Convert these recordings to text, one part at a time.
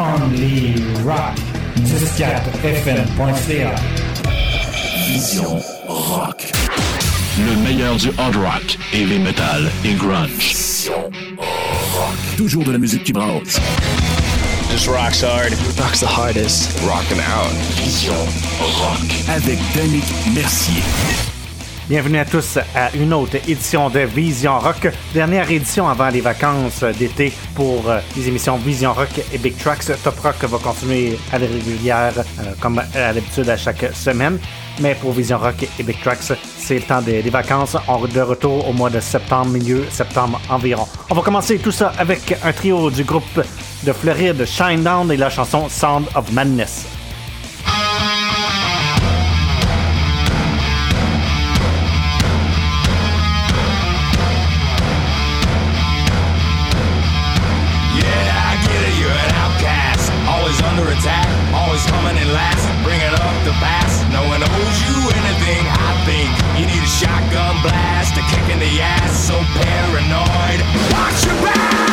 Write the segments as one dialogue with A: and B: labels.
A: Only Rock. 104fm.ca.
B: Vision Rock. Le meilleur du hard rock, heavy metal et grunge. Vision Rock. Toujours de la musique qui brasse.
C: Just rocks hard.
D: Rocks the hardest.
B: Rockin' out. Vision Rock. Avec Danick Mercier.
E: Bienvenue à tous à une autre édition de Vision Rock, dernière édition avant les vacances d'été pour euh, les émissions Vision Rock et Big Tracks. Top Rock va continuer à la régulière euh, comme à l'habitude à chaque semaine, mais pour Vision Rock et Big Tracks, c'est le temps des, vacances. On est de retour au mois de septembre, milieu septembre environ. On va commencer tout ça avec un trio du groupe de Floride, Shinedown et la chanson Sound of Madness.
F: Coming in last. Bringing up the past, no one owes you anything. I think you need a shotgun blast, a kick in the ass. So paranoid, watch your back.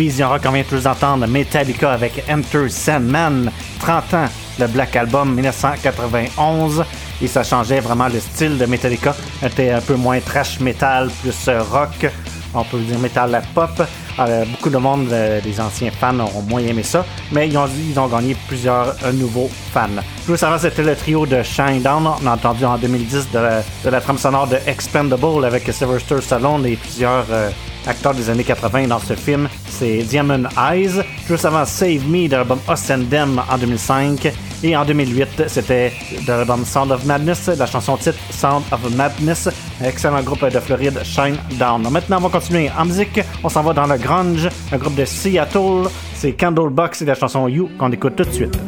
B: Vision Rock,
E: on vient tous entendre Metallica avec Enter Sandman, 30 ans, le Black Album 1991. Et ça changeait vraiment le style de Metallica. C'était un peu moins trash metal, plus euh, rock, on peut dire metal pop. Euh, beaucoup de monde, euh, des anciens fans, ont moins aimé ça, mais ils ont, ont gagné plusieurs nouveaux fans. Juste avant, c'était le trio de Shinedown. On a entendu en 2010 de la, trame sonore de Expendable avec Sylvester Stallone et plusieurs acteur des années 80 dans ce film, c'est Diamond Eyes. Juste avant Save Me de l'album Ostendem en 2005. Et en 2008, c'était de l'album Sound of Madness, la chanson titre Sound of Madness. Excellent groupe de Floride, Shine Down. Maintenant, on va continuer en musique. On s'en va dans le grunge, un groupe de Seattle. C'est Candlebox et la chanson You qu'on écoute tout de suite.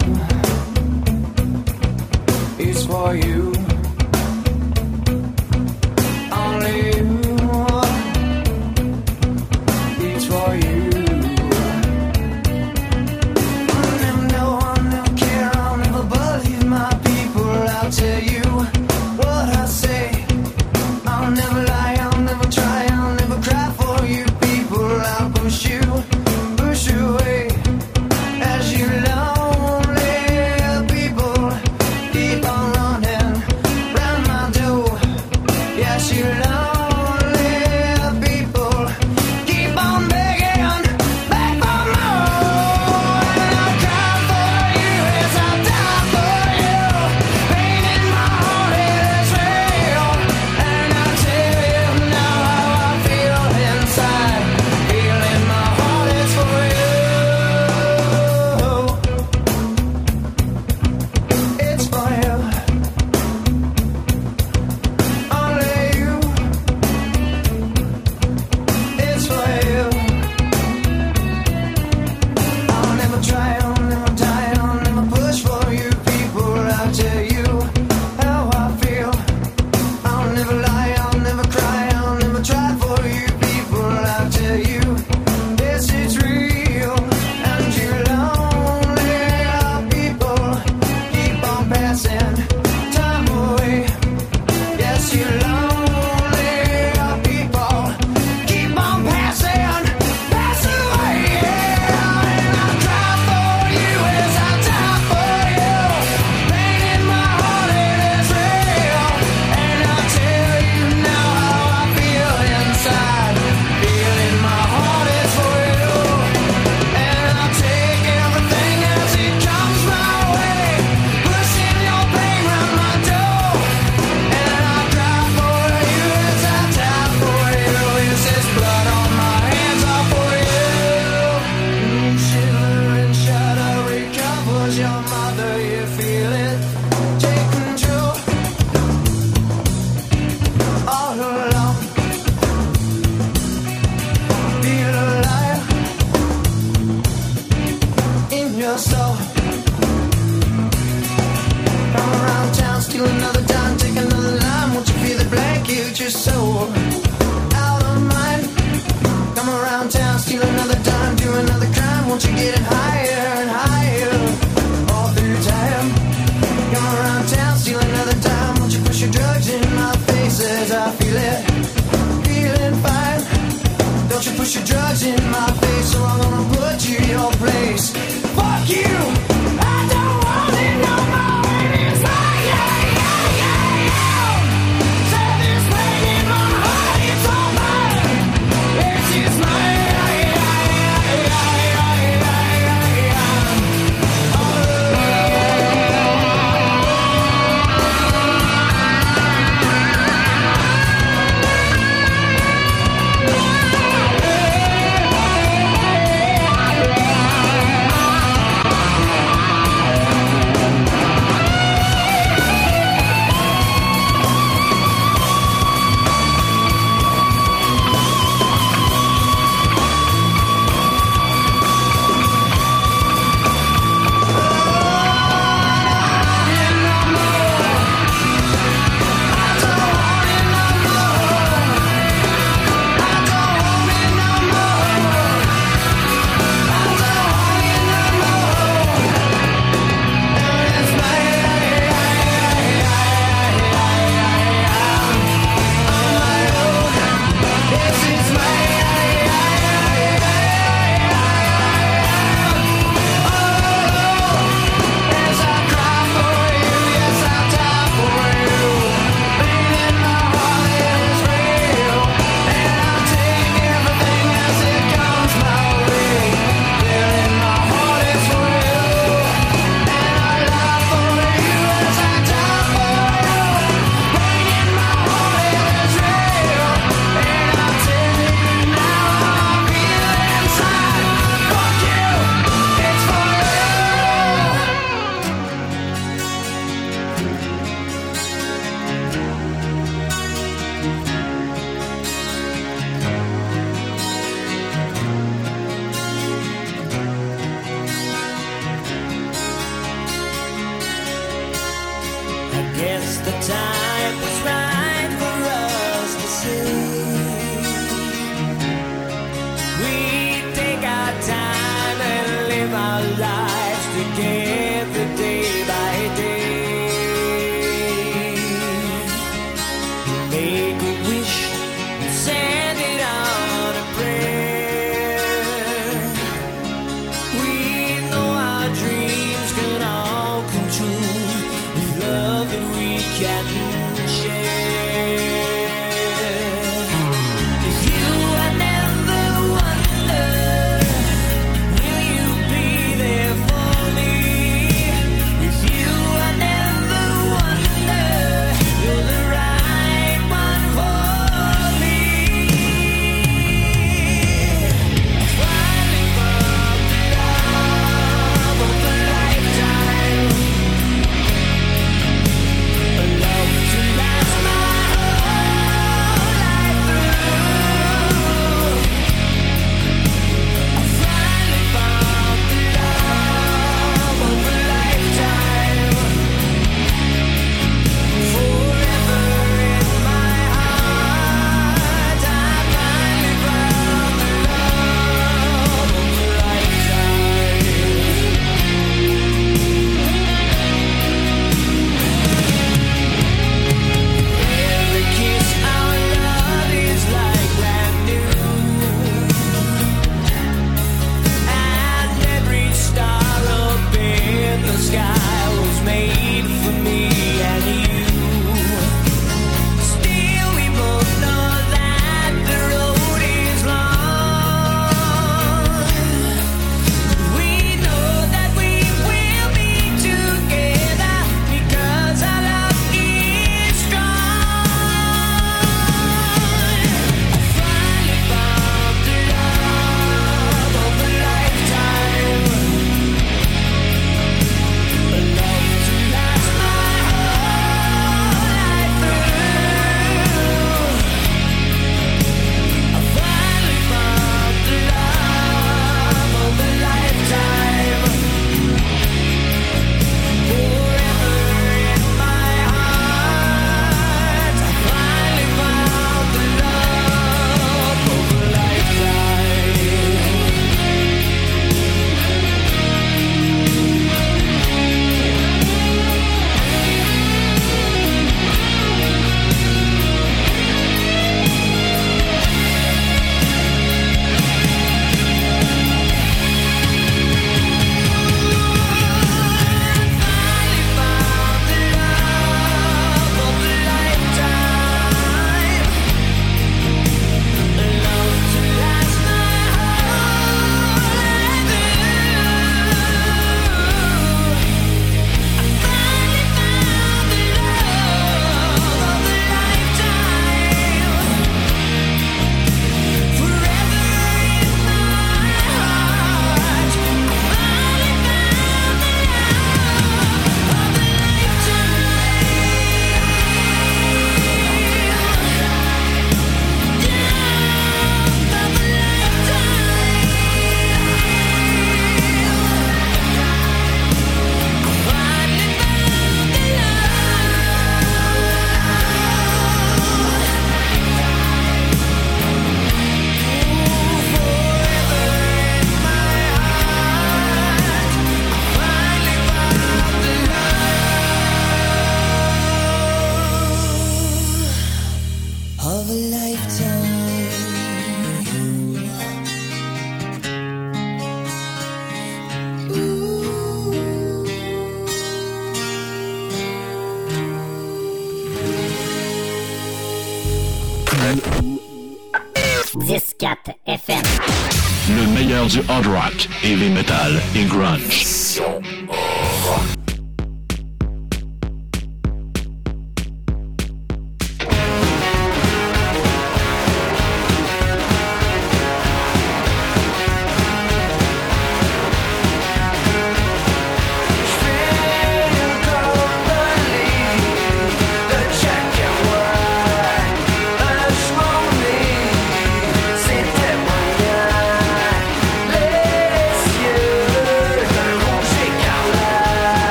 F: Du hard rock, heavy metal et grunge.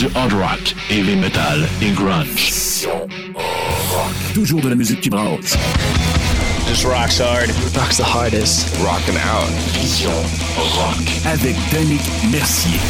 B: Du hard rock, heavy metal et grunge. Vision rock. Toujours de la musique qui brasse.
C: This rocks hard.
G: Rock's the hardest.
H: Rockin' out.
B: Vision rock. Avec Danick Mercier.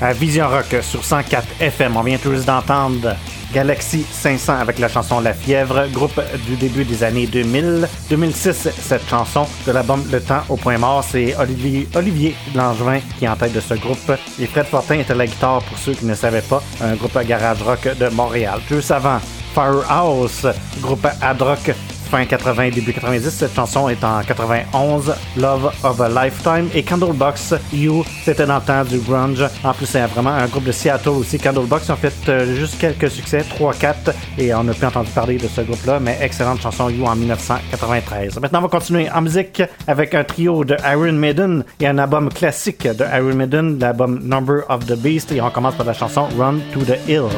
E: À Vision Rock sur 104 FM, on vient tout juste d'entendre Galaxy 500 avec la chanson La Fièvre, groupe du début des années 2000. 2006, cette chanson de l'album Le Temps au point mort, c'est Olivier, Olivier Langevin qui est en tête de ce groupe. Et Fred Fortin était la guitare pour ceux qui ne savaient pas, un groupe garage rock de Montréal. Juste avant, Firehouse, groupe ad rock fin 80, début 90. Cette chanson est en 91, Love of a Lifetime. Et Candlebox, You, c'était dans le temps du grunge. En plus, c'est vraiment un groupe de Seattle aussi. Candlebox, ont fait euh, juste quelques succès, 3-4, et on n'a plus entendu parler de ce groupe-là, mais excellente chanson You en 1993. Maintenant, on va continuer en musique avec un trio de Iron Maiden et un album classique de Iron Maiden, l'album Number of the Beast, et on commence par la chanson Run to the Hill.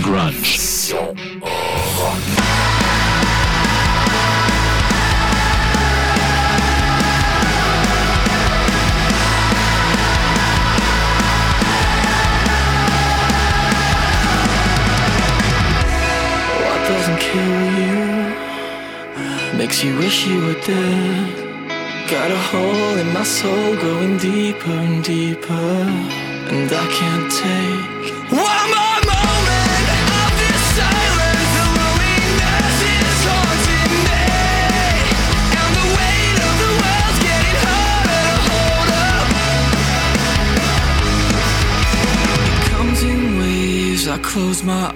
F: Grunge.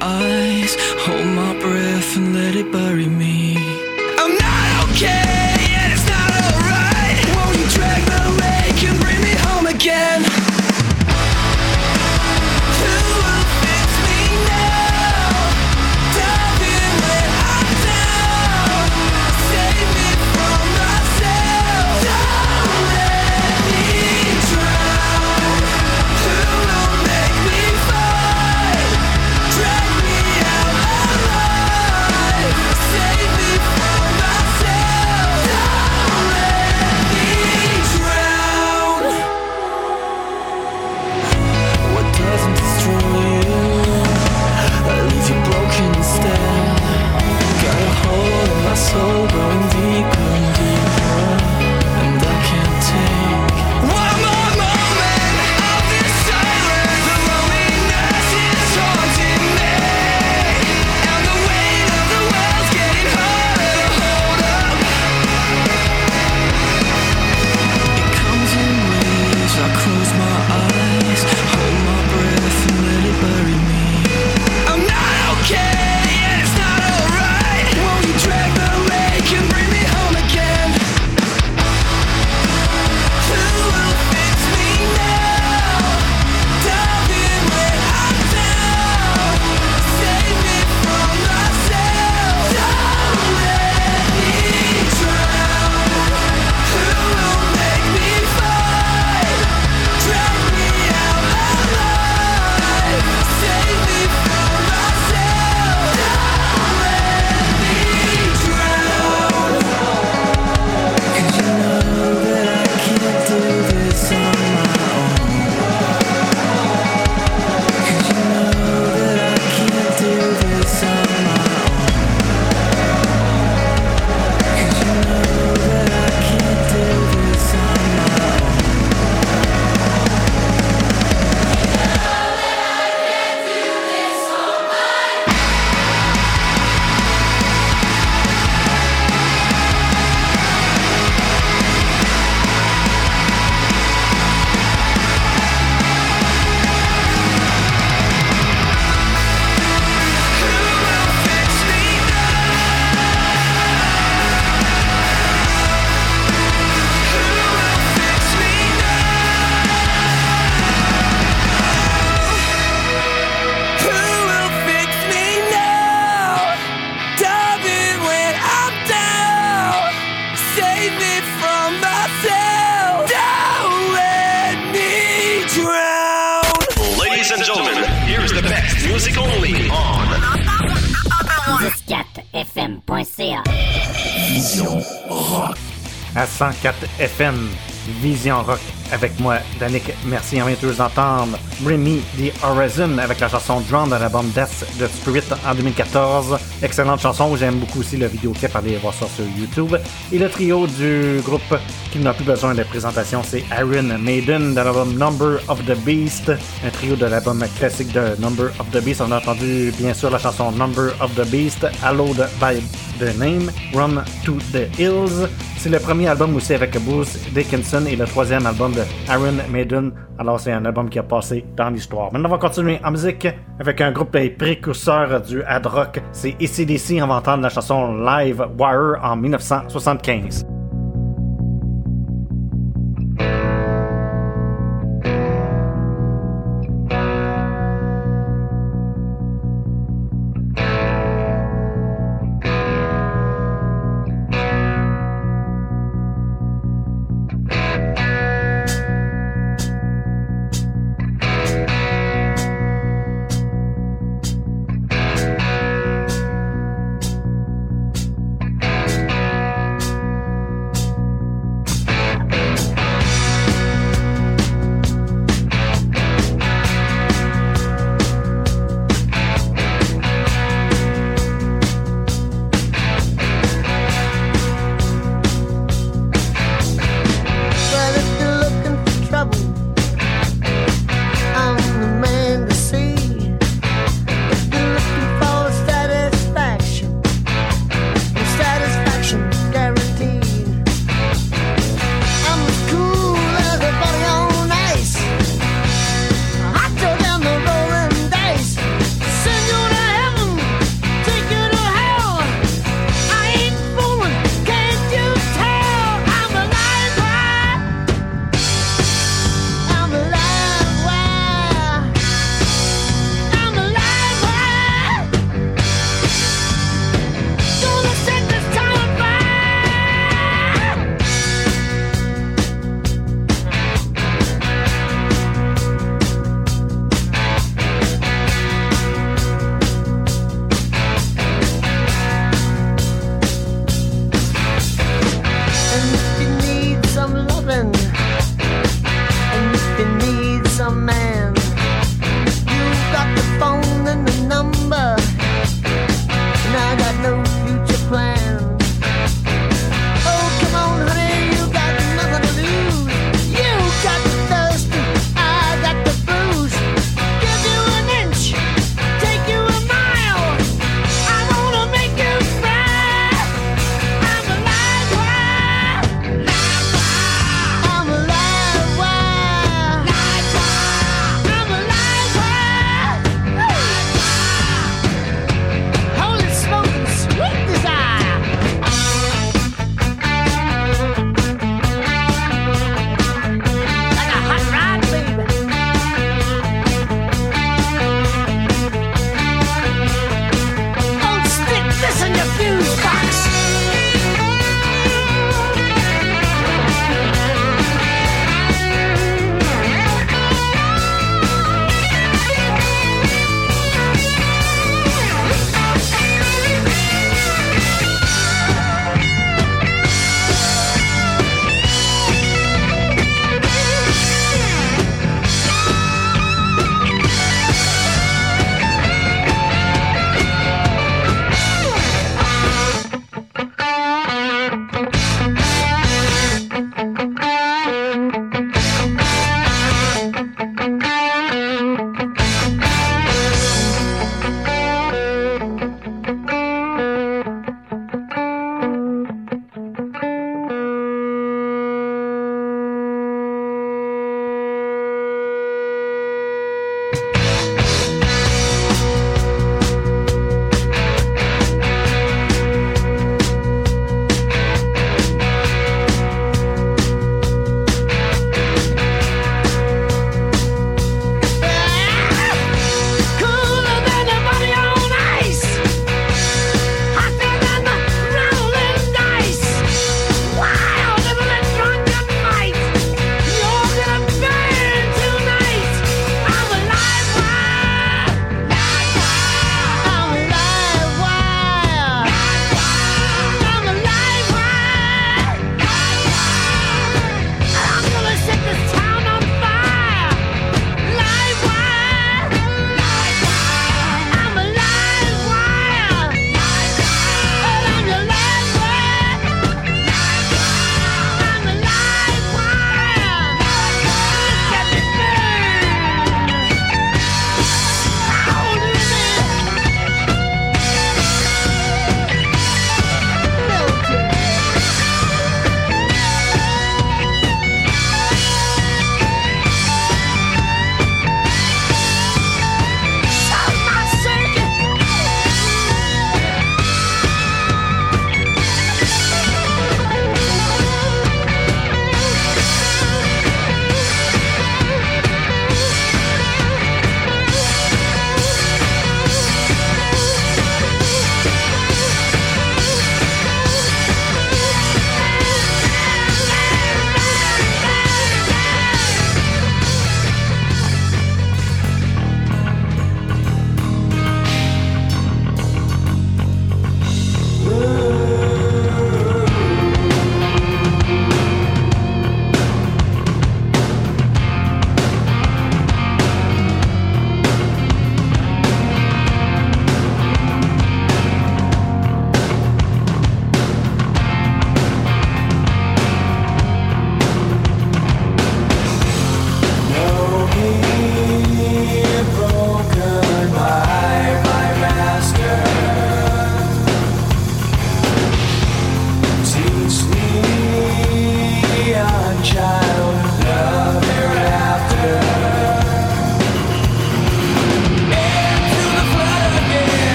F: eyes. Hold
I: 104fm.ca.
J: Vision rock.
E: à 104 FM Vision Rock avec moi, Danick. Merci, on vient tous entendre Remy The Horizon avec la chanson Drown de l'album Death the Spirit en 2014. Excellente chanson, j'aime beaucoup aussi le vidéoclip, allez voir ça sur YouTube. Et le trio du groupe qui n'a plus besoin de présentation, c'est Iron Maiden de l'album Number of the Beast, un trio de l'album classique de Number of the Beast. On a entendu bien sûr la chanson Number of the Beast, Hallowed by the Name, Run to the Hills. C'est le premier album aussi avec Bruce Dickinson et le troisième album de Iron Maiden. Alors c'est un album qui a passé dans l'histoire. Maintenant on va continuer en musique avec un groupe des précurseurs du hard rock. C'est ACDC, va entendre la chanson Live Wire en 1975.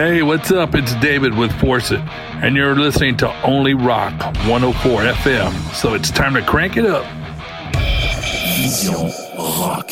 G: Hey, what's up? It's David with Force It, and you're listening to Only Rock 104 FM. So it's time to crank it up.
B: Vision Rock.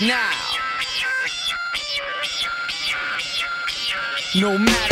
F: now. No matter.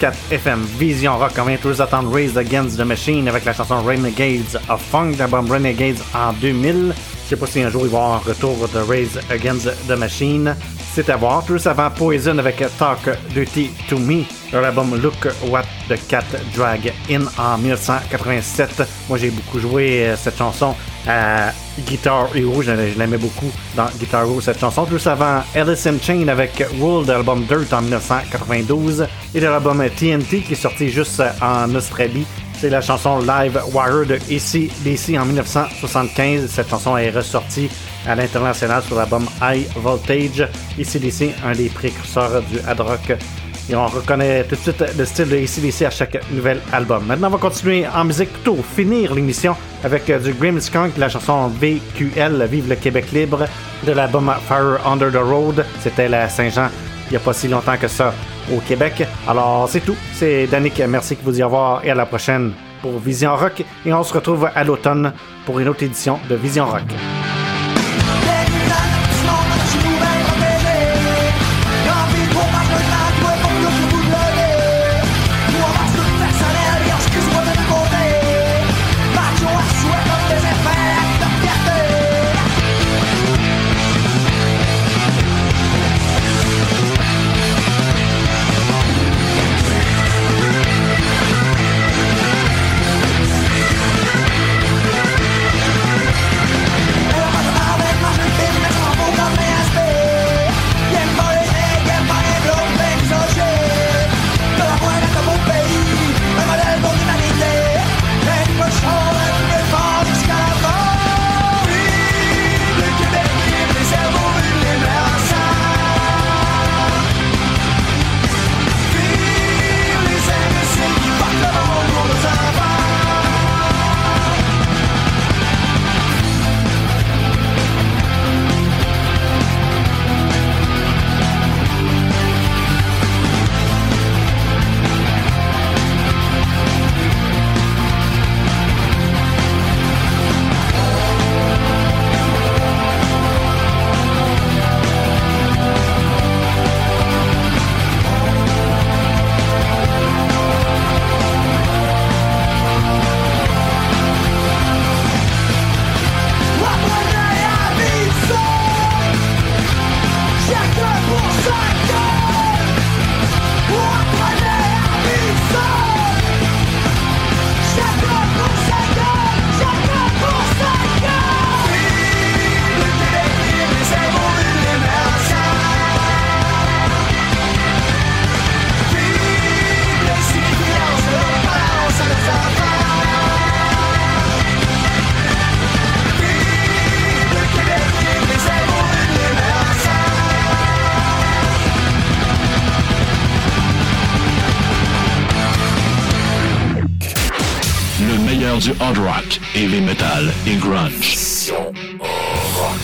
E: 96.4 FM Vision Rock. On vient tous attendre Raise Against the Machine avec la chanson Renegades of Funk, l'album Renegades en 2000. Je sais pas si un jour il va y avoir un retour de Raise Against the Machine. C'est à voir. Tous avant Poison avec Talk Duty to Me, leur album Look What the Cat Drag In en 1987. Moi j'ai beaucoup joué cette chanson à Guitar Hero, je, l'aimais beaucoup dans Guitar Hero cette chanson. Tout avant Alice in Chain avec Rule de l'album Dirt en 1992 et de l'album TNT qui est sorti juste en Australie. C'est la chanson Live Wire de ACDC en 1975. Cette chanson est ressortie à l'international sur l'album High Voltage. ACDC, un des précurseurs du hard rock. Et on reconnaît tout de suite le style de ACDC à chaque nouvel album. Maintenant, on va continuer en musique, plutôt finir l'émission avec euh, du Grimmskunk, la chanson VQL, Vive le Québec libre, de l'album Fire Under the Road. C'était la Saint-Jean il n'y a pas si longtemps que ça au Québec. Alors, c'est tout. C'est Danick, merci de vous y avoir et à la prochaine pour Vision Rock. Et on se retrouve à l'automne pour une autre édition de Vision Rock.